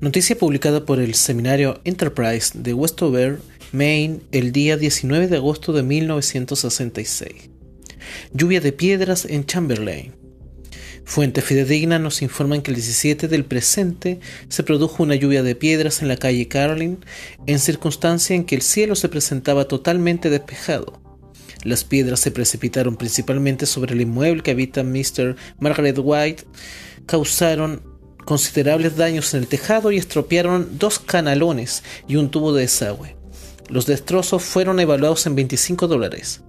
Noticia publicada por el seminario Enterprise de Westover, Maine, el día 19 de agosto de 1966. Lluvia de piedras en Chamberlain. Fuentes fidedignas nos informan que el 17 del presente se produjo una lluvia de piedras en la calle Carlin, en circunstancia en que el cielo se presentaba totalmente despejado. Las piedras se precipitaron principalmente sobre el inmueble que habita Mr. Margaret White, causaron considerables daños en el tejado y estropearon dos canalones y un tubo de desagüe. Los destrozos fueron evaluados en 25 dólares.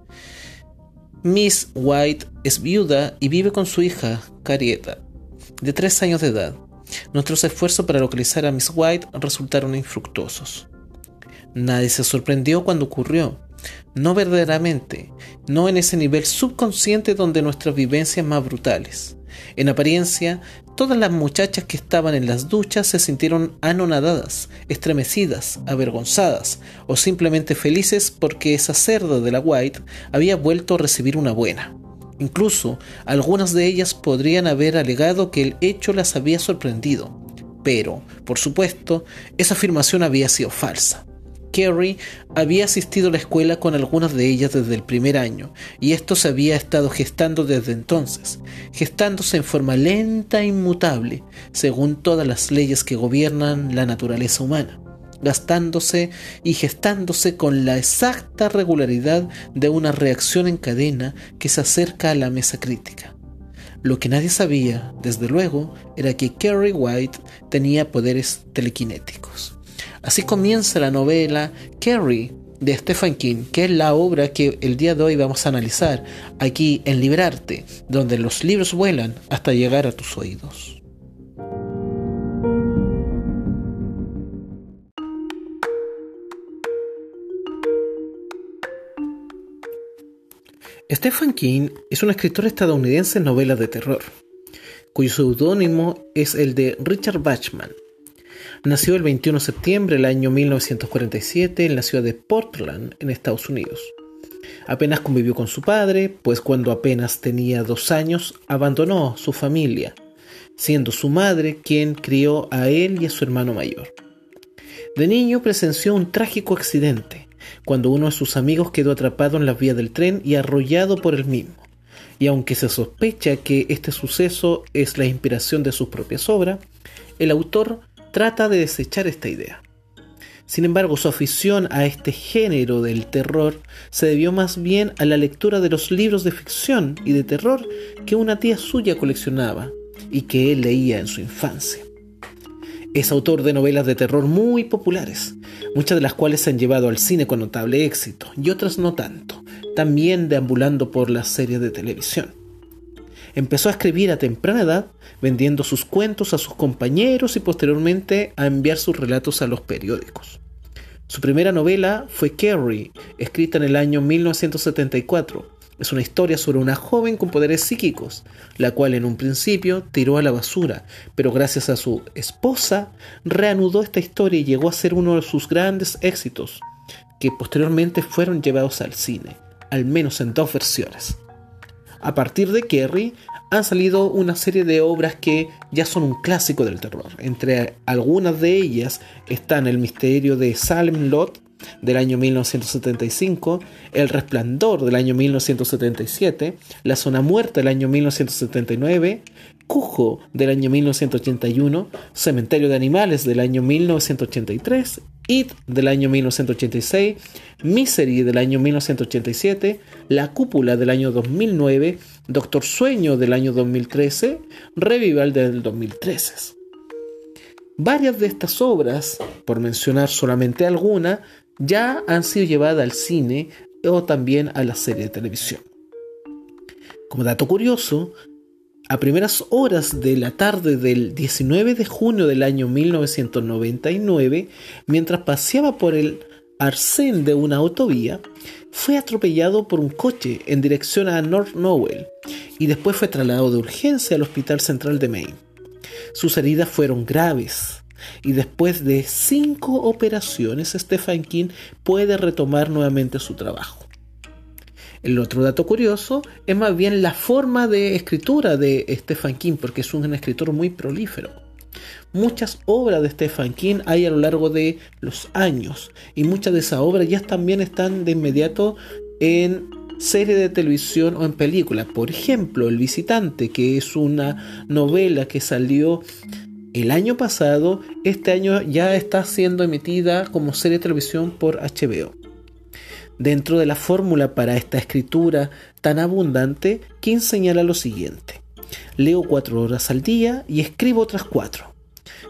Miss White es viuda y vive con su hija, Carieta, de 3 años de edad. Nuestros esfuerzos para localizar a Miss White resultaron infructuosos. Nadie se sorprendió cuando ocurrió. No verdaderamente, no en ese nivel subconsciente donde nuestras vivencias más brutales. En apariencia, todas las muchachas que estaban en las duchas se sintieron anonadadas, estremecidas, avergonzadas o simplemente felices porque esa cerda de la White había vuelto a recibir una buena. Incluso algunas de ellas podrían haber alegado que el hecho las había sorprendido. Pero, por supuesto, esa afirmación había sido falsa. Kerry había asistido a la escuela con algunas de ellas desde el primer año, y esto se había estado gestando desde entonces, gestándose en forma lenta e inmutable, según todas las leyes que gobiernan la naturaleza humana, gastándose y gestándose con la exacta regularidad de una reacción en cadena que se acerca a la mesa crítica. Lo que nadie sabía, desde luego, era que Kerry White tenía poderes telequinéticos. Así comienza la novela Carrie de Stephen King, que es la obra que el día de hoy vamos a analizar aquí en Librarte, donde los libros vuelan hasta llegar a tus oídos. Stephen King es un escritor estadounidense en novelas de terror, cuyo seudónimo es el de Richard Bachman. Nació el 21 de septiembre del año 1947 en la ciudad de Portland, en Estados Unidos. Apenas convivió con su padre, pues cuando apenas tenía dos años abandonó su familia, siendo su madre quien crió a él y a su hermano mayor. De niño presenció un trágico accidente, cuando uno de sus amigos quedó atrapado en las vías del tren y arrollado por el mismo. Y aunque se sospecha que este suceso es la inspiración de sus propias obras, el autor trata de desechar esta idea. Sin embargo, su afición a este género del terror se debió más bien a la lectura de los libros de ficción y de terror que una tía suya coleccionaba y que él leía en su infancia. Es autor de novelas de terror muy populares, muchas de las cuales se han llevado al cine con notable éxito y otras no tanto, también deambulando por las series de televisión. Empezó a escribir a temprana edad, vendiendo sus cuentos a sus compañeros y posteriormente a enviar sus relatos a los periódicos. Su primera novela fue Carrie, escrita en el año 1974. Es una historia sobre una joven con poderes psíquicos, la cual en un principio tiró a la basura, pero gracias a su esposa reanudó esta historia y llegó a ser uno de sus grandes éxitos, que posteriormente fueron llevados al cine, al menos en dos versiones. A partir de Kerry han salido una serie de obras que ya son un clásico del terror. Entre algunas de ellas están El misterio de Salem Lot del año 1975, El Resplandor del año 1977, La Zona Muerta del año 1979, Cujo del año 1981, Cementerio de Animales del año 1983 It del año 1986, Misery del año 1987, La Cúpula del año 2009, Doctor Sueño del año 2013, Revival del 2013. Varias de estas obras, por mencionar solamente alguna, ya han sido llevadas al cine o también a la serie de televisión. Como dato curioso, a primeras horas de la tarde del 19 de junio del año 1999, mientras paseaba por el arcén de una autovía, fue atropellado por un coche en dirección a North Nowell y después fue trasladado de urgencia al Hospital Central de Maine. Sus heridas fueron graves y después de cinco operaciones Stephen King puede retomar nuevamente su trabajo. El otro dato curioso es más bien la forma de escritura de Stephen King, porque es un escritor muy prolífero. muchas obras de Stephen King hay a lo largo de los años y muchas de esas obras ya también están de inmediato en serie de televisión o en película. Por ejemplo, El Visitante, que es una novela que salió el año pasado, este año ya está siendo emitida como serie de televisión por HBO. Dentro de la fórmula para esta escritura tan abundante, King señala lo siguiente. Leo cuatro horas al día y escribo otras cuatro.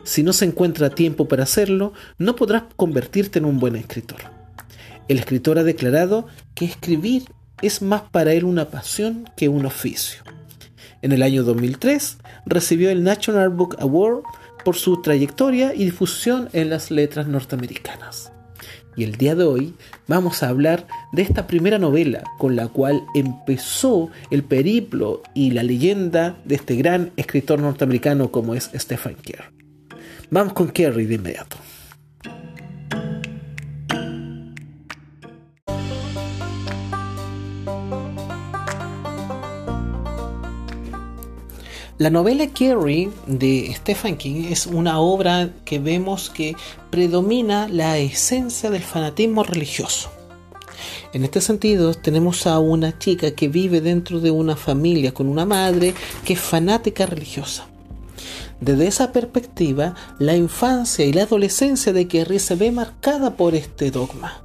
Si no se encuentra tiempo para hacerlo, no podrás convertirte en un buen escritor. El escritor ha declarado que escribir es más para él una pasión que un oficio. En el año 2003 recibió el National Book Award por su trayectoria y difusión en las letras norteamericanas. Y el día de hoy vamos a hablar de esta primera novela con la cual empezó el periplo y la leyenda de este gran escritor norteamericano como es Stephen King. Vamos con Kerry de inmediato. La novela Carrie de Stephen King es una obra que vemos que predomina la esencia del fanatismo religioso. En este sentido, tenemos a una chica que vive dentro de una familia con una madre que es fanática religiosa. Desde esa perspectiva, la infancia y la adolescencia de Carrie se ve marcada por este dogma.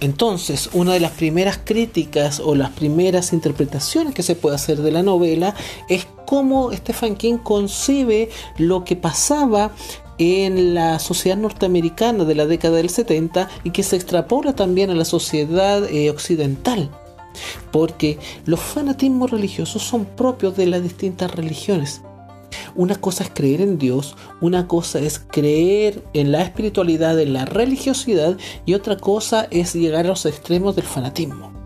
Entonces, una de las primeras críticas o las primeras interpretaciones que se puede hacer de la novela es cómo Stephen King concibe lo que pasaba en la sociedad norteamericana de la década del 70 y que se extrapola también a la sociedad eh, occidental. Porque los fanatismos religiosos son propios de las distintas religiones. Una cosa es creer en Dios, una cosa es creer en la espiritualidad, en la religiosidad y otra cosa es llegar a los extremos del fanatismo.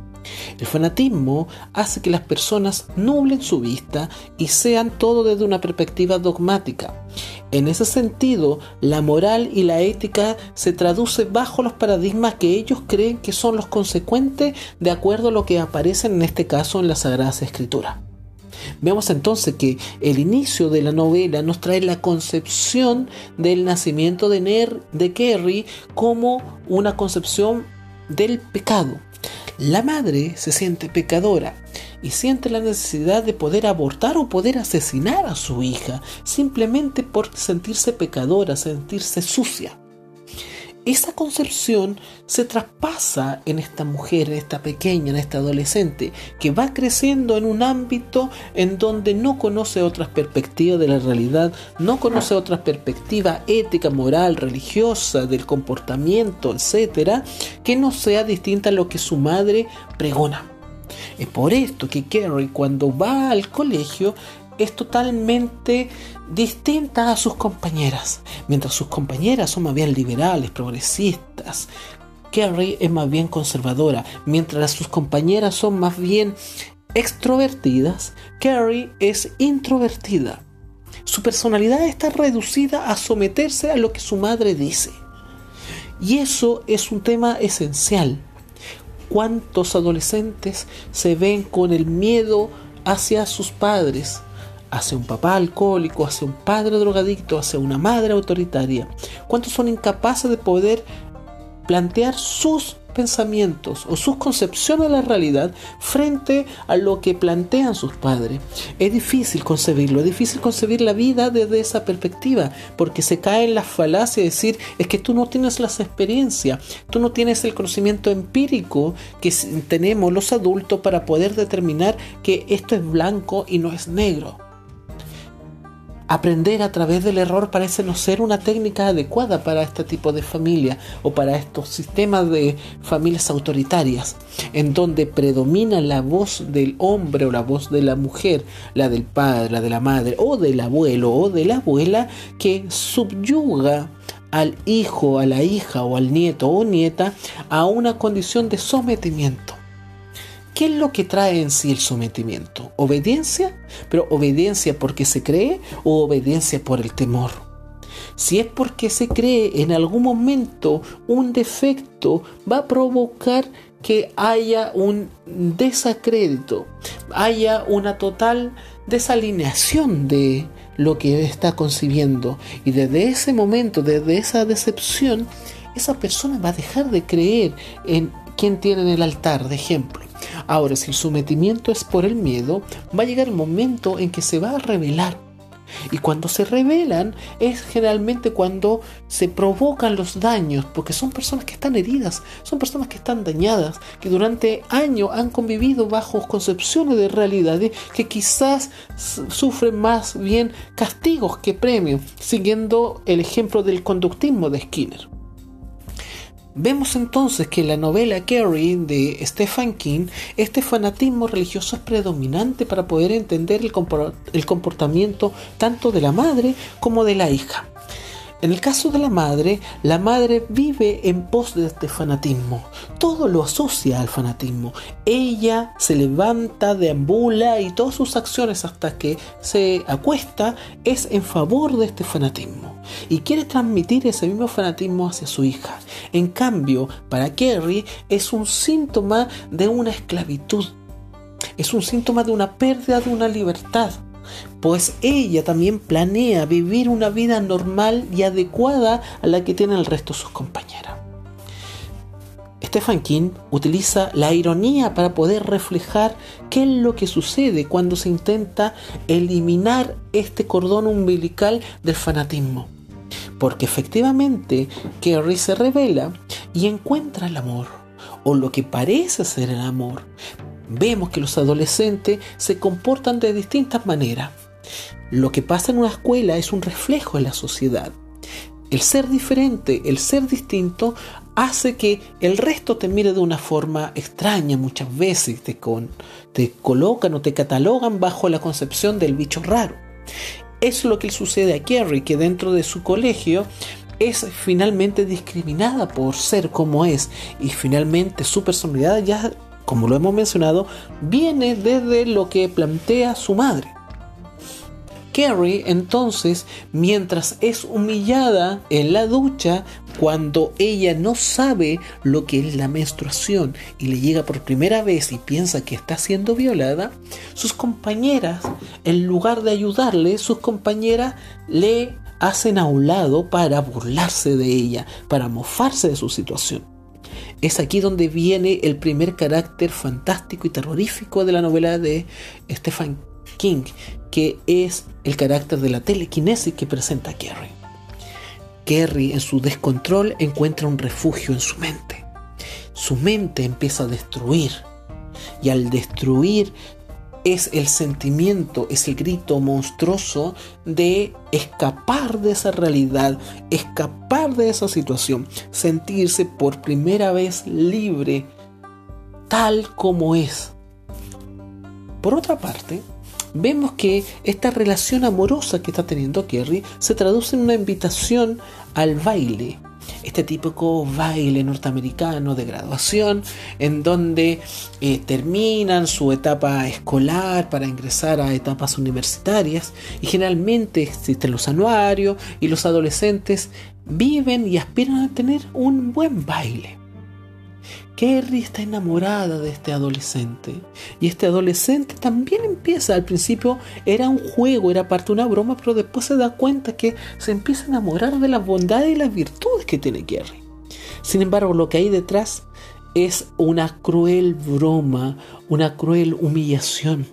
El fanatismo hace que las personas nublen su vista y sean todo desde una perspectiva dogmática. En ese sentido, la moral y la ética se traduce bajo los paradigmas que ellos creen que son los consecuentes de acuerdo a lo que aparece en este caso en las Sagradas Escrituras. Vemos entonces que el inicio de la novela nos trae la concepción del nacimiento de, Ner, de Kerry como una concepción del pecado. La madre se siente pecadora y siente la necesidad de poder abortar o poder asesinar a su hija simplemente por sentirse pecadora, sentirse sucia esa concepción se traspasa en esta mujer, en esta pequeña, en esta adolescente, que va creciendo en un ámbito en donde no conoce otras perspectivas de la realidad, no conoce otras perspectivas ética, moral, religiosa, del comportamiento, etcétera, que no sea distinta a lo que su madre pregona. Es por esto que Carrie cuando va al colegio es totalmente distinta a sus compañeras. Mientras sus compañeras son más bien liberales, progresistas, Carrie es más bien conservadora. Mientras sus compañeras son más bien extrovertidas, Carrie es introvertida. Su personalidad está reducida a someterse a lo que su madre dice. Y eso es un tema esencial. ¿Cuántos adolescentes se ven con el miedo hacia sus padres? Hacia un papá alcohólico, hacia un padre drogadicto, hacia una madre autoritaria? ¿Cuántos son incapaces de poder plantear sus pensamientos o sus concepciones de la realidad frente a lo que plantean sus padres. Es difícil concebirlo, es difícil concebir la vida desde esa perspectiva, porque se cae en la falacia de decir es que tú no tienes las experiencias, tú no tienes el conocimiento empírico que tenemos los adultos para poder determinar que esto es blanco y no es negro. Aprender a través del error parece no ser una técnica adecuada para este tipo de familia o para estos sistemas de familias autoritarias, en donde predomina la voz del hombre o la voz de la mujer, la del padre, la de la madre o del abuelo o de la abuela, que subyuga al hijo, a la hija o al nieto o nieta a una condición de sometimiento. ¿Qué es lo que trae en sí el sometimiento? ¿Obediencia? ¿Pero obediencia porque se cree o obediencia por el temor? Si es porque se cree en algún momento un defecto, va a provocar que haya un desacrédito, haya una total desalineación de lo que está concibiendo. Y desde ese momento, desde esa decepción, esa persona va a dejar de creer en quien tiene en el altar, de ejemplo. Ahora, si el sometimiento es por el miedo, va a llegar el momento en que se va a revelar y cuando se revelan es generalmente cuando se provocan los daños, porque son personas que están heridas, son personas que están dañadas, que durante años han convivido bajo concepciones de realidades que quizás sufren más bien castigos que premios, siguiendo el ejemplo del conductismo de Skinner. Vemos entonces que en la novela Carrie de Stephen King, este fanatismo religioso es predominante para poder entender el, comportamiento tanto de la madre como de la hija. En el caso de la madre, la madre vive en pos de este fanatismo. Todo lo asocia al fanatismo. Ella se levanta, deambula y todas sus acciones hasta que se acuesta es en favor de este fanatismo. Y quiere transmitir ese mismo fanatismo hacia su hija. En cambio, para Kerry es un síntoma de una esclavitud. Es un síntoma de una pérdida de una libertad pues ella también planea vivir una vida normal y adecuada a la que tienen el resto de sus compañeras. Stephen King utiliza la ironía para poder reflejar qué es lo que sucede cuando se intenta eliminar este cordón umbilical del fanatismo. Porque efectivamente Kerry se revela y encuentra el amor, o lo que parece ser el amor, vemos que los adolescentes se comportan de distintas maneras. Lo que pasa en una escuela es un reflejo de la sociedad. El ser diferente, el ser distinto, hace que el resto te mire de una forma extraña muchas veces, te, te colocan o te catalogan bajo la concepción del bicho raro. Es lo que sucede a Kerry, que dentro de su colegio es finalmente discriminada por ser como es y finalmente su personalidad ya como lo hemos mencionado, viene desde lo que plantea su madre. Carrie entonces, mientras es humillada en la ducha, cuando ella no sabe lo que es la menstruación y le llega por primera vez y piensa que está siendo violada, sus compañeras, en lugar de ayudarle, sus compañeras le hacen a un lado para burlarse de ella, para mofarse de su situación. Es aquí donde viene el primer carácter fantástico y terrorífico de la novela de Stephen King, que es el carácter de la telequinesis que presenta Kerry. Kerry en su descontrol encuentra un refugio en su mente. Su mente empieza a destruir y al destruir es el sentimiento, es el grito monstruoso de escapar de esa realidad, escapar de esa situación, sentirse por primera vez libre, tal como es. Por otra parte, vemos que esta relación amorosa que está teniendo Kerry se traduce en una invitación al baile, este típico baile norteamericano de graduación, en donde eh, terminan su etapa escolar para ingresar a etapas universitarias y generalmente existen los anuarios y los adolescentes viven y aspiran a tener un buen baile. Kerry está enamorada de este adolescente. Y este adolescente también empieza, al principio era un juego, era parte de una broma, pero después se da cuenta que se empieza a enamorar de las bondades y las virtudes que tiene Kerry. Sin embargo, lo que hay detrás es una cruel broma, una cruel humillación.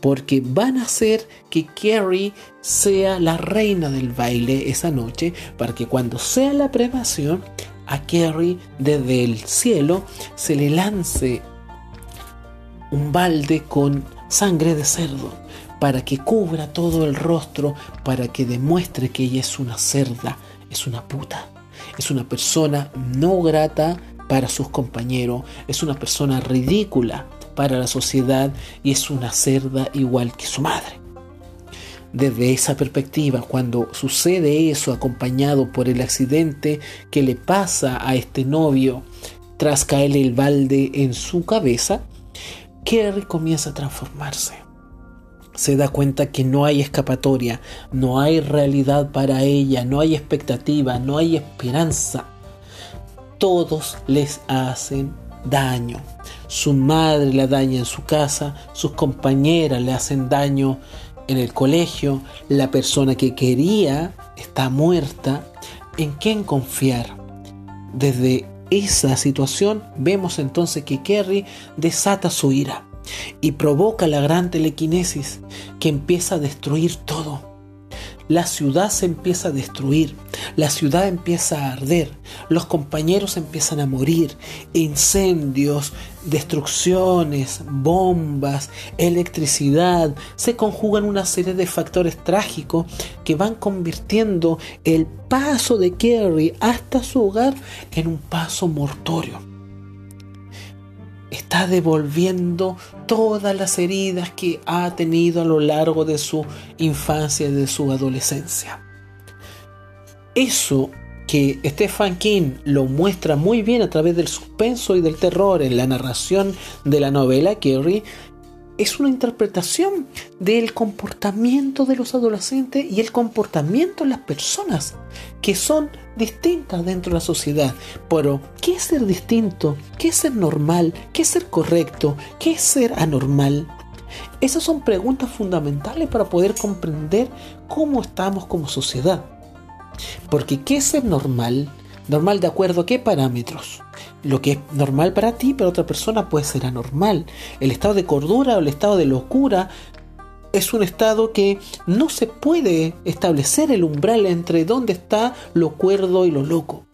Porque van a hacer que Kerry sea la reina del baile esa noche, para que cuando sea la premación a Kerry desde el cielo se le lance un balde con sangre de cerdo para que cubra todo el rostro, para que demuestre que ella es una cerda, es una puta, es una persona no grata para sus compañeros, es una persona ridícula para la sociedad y es una cerda igual que su madre desde esa perspectiva, cuando sucede eso acompañado por el accidente que le pasa a este novio tras caerle el balde en su cabeza, Kerry comienza a transformarse. Se da cuenta que no hay escapatoria, no hay realidad para ella, no hay expectativa, no hay esperanza. Todos les hacen daño. Su madre la daña en su casa, sus compañeras le hacen daño en el colegio, la persona que quería está muerta, ¿en quién confiar? Desde esa situación vemos entonces que Kerry desata su ira y provoca la gran telequinesis que empieza a destruir todo la ciudad se empieza a destruir, la ciudad empieza a arder, los compañeros empiezan a morir, incendios, destrucciones, bombas, electricidad, se conjugan una serie de factores trágicos que van convirtiendo el paso de Kerry hasta su hogar en un paso mortorio está devolviendo todas las heridas que ha tenido a lo largo de su infancia y de su adolescencia. Eso que Stephen King lo muestra muy bien a través del suspenso y del terror en la narración de la novela Kerry es una interpretación del comportamiento de los adolescentes y el comportamiento de las personas que son distintas dentro de la sociedad. Pero, ¿qué es ser distinto? ¿Qué es ser normal? ¿Qué es ser correcto? ¿Qué es ser anormal? Esas son preguntas fundamentales para poder comprender cómo estamos como sociedad. Porque, ¿qué es ser normal? Normal de acuerdo a qué parámetros? Lo que es normal para ti, para otra persona puede ser anormal. El estado de cordura o el estado de locura es un estado que no se puede establecer el umbral entre dónde está lo cuerdo y lo loco.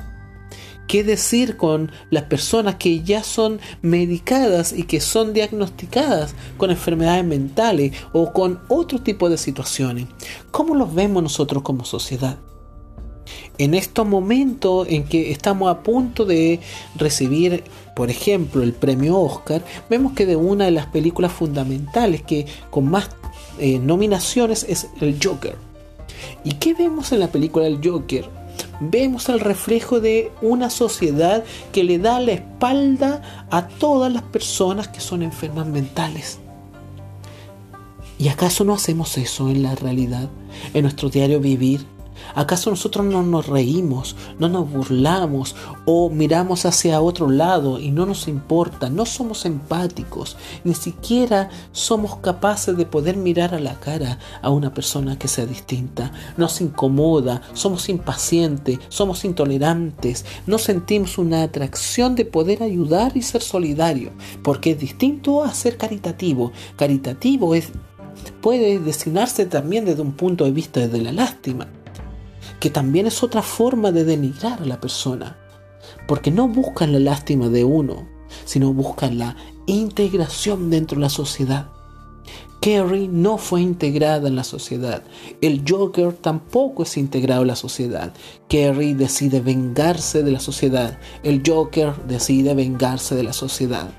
¿Qué decir con las personas que ya son medicadas y que son diagnosticadas con enfermedades mentales o con otro tipo de situaciones? ¿Cómo los vemos nosotros como sociedad? En estos momentos en que estamos a punto de recibir, por ejemplo, el premio Oscar, vemos que de una de las películas fundamentales que con más eh, nominaciones es el Joker. ¿Y qué vemos en la película El Joker? Vemos el reflejo de una sociedad que le da la espalda a todas las personas que son enfermas mentales. ¿Y acaso no hacemos eso en la realidad, en nuestro diario vivir? ¿Acaso nosotros no nos reímos, no nos burlamos o miramos hacia otro lado y no nos importa? No somos empáticos, ni siquiera somos capaces de poder mirar a la cara a una persona que sea distinta. Nos incomoda, somos impacientes, somos intolerantes, no sentimos una atracción de poder ayudar y ser solidario, porque es distinto a ser caritativo. Caritativo es puede designarse también desde un punto de vista de la lástima que también es otra forma de denigrar a la persona, porque no buscan la lástima de uno, sino buscan la integración dentro de la sociedad. Carrie no fue integrada en la sociedad. El Joker tampoco es integrado en la sociedad. Carrie decide vengarse de la sociedad. El Joker decide vengarse de la sociedad.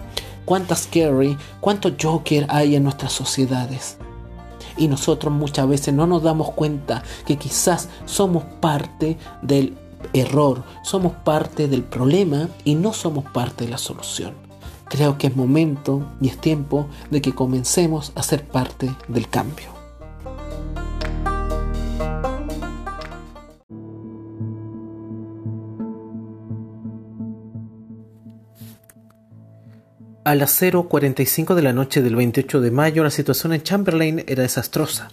¿Cuántas Carrie, cuántos Joker hay en nuestras sociedades? Y nosotros muchas veces no nos damos cuenta que quizás somos parte del error, somos parte del problema y no somos parte de la solución. Creo que es momento y es tiempo de que comencemos a ser parte del cambio. A las 0.45 de la noche del 28 de mayo la situación en Chamberlain era desastrosa.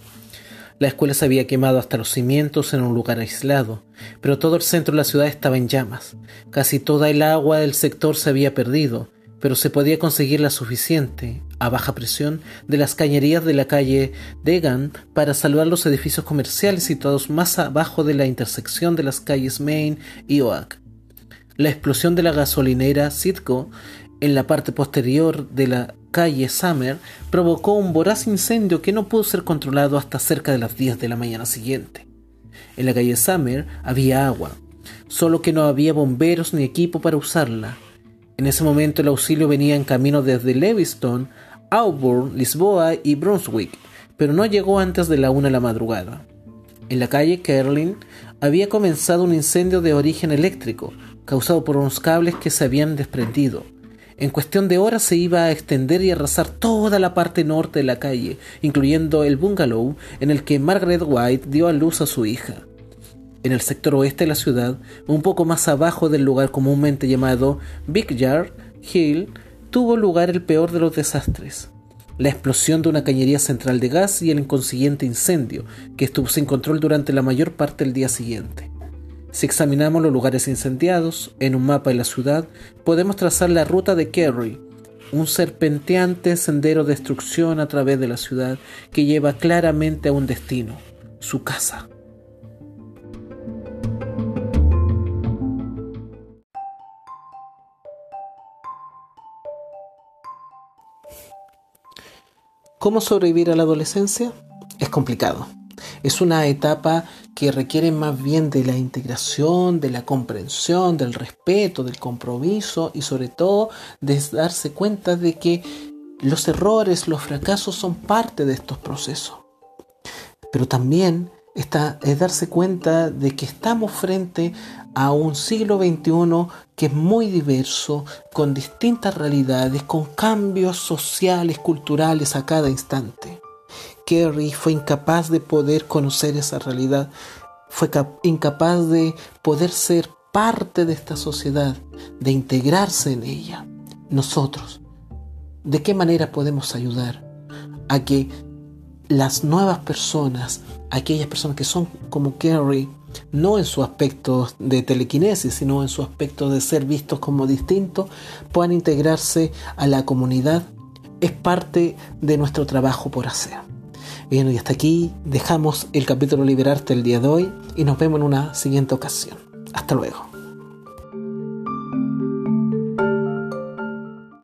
La escuela se había quemado hasta los cimientos en un lugar aislado, pero todo el centro de la ciudad estaba en llamas. Casi toda el agua del sector se había perdido, pero se podía conseguir la suficiente, a baja presión, de las cañerías de la calle Degan para salvar los edificios comerciales situados más abajo de la intersección de las calles Main y Oak. La explosión de la gasolinera Citgo en la parte posterior de la calle Summer provocó un voraz incendio que no pudo ser controlado hasta cerca de las 10 de la mañana siguiente. En la calle Summer había agua, solo que no había bomberos ni equipo para usarla. En ese momento el auxilio venía en camino desde Leviston, Auburn, Lisboa y Brunswick, pero no llegó antes de la una de la madrugada. En la calle Kerlin había comenzado un incendio de origen eléctrico, causado por unos cables que se habían desprendido. En cuestión de horas se iba a extender y arrasar toda la parte norte de la calle, incluyendo el bungalow en el que Margaret White dio a luz a su hija. En el sector oeste de la ciudad, un poco más abajo del lugar comúnmente llamado Big Yard Hill, tuvo lugar el peor de los desastres. la explosión de una cañería central de gas y el inconsiguiente incendio, que estuvo sin control durante la mayor parte del día siguiente. Si examinamos los lugares incendiados en un mapa de la ciudad, podemos trazar la ruta de Kerry, un serpenteante sendero de destrucción a través de la ciudad que lleva claramente a un destino, su casa. ¿Cómo sobrevivir a la adolescencia? Es complicado. Es una etapa que requiere más bien de la integración, de la comprensión, del respeto, del compromiso y sobre todo de darse cuenta de que los errores, los fracasos son parte de estos procesos. Pero también está, es darse cuenta de que estamos frente a un siglo XXI que es muy diverso, con distintas realidades, con cambios sociales, culturales a cada instante. Kerry fue incapaz de poder conocer esa realidad, fue incapaz de poder ser parte de esta sociedad, de integrarse en ella. Nosotros, ¿de qué manera podemos ayudar a que las nuevas personas, aquellas personas que son como Kerry, no en su aspecto de telequinesis, sino en su aspecto de ser vistos como distintos, puedan integrarse a la comunidad, es parte de nuestro trabajo por hacer. Y hasta aquí dejamos el capítulo Liberarte el día de hoy y nos vemos en una siguiente ocasión. Hasta luego.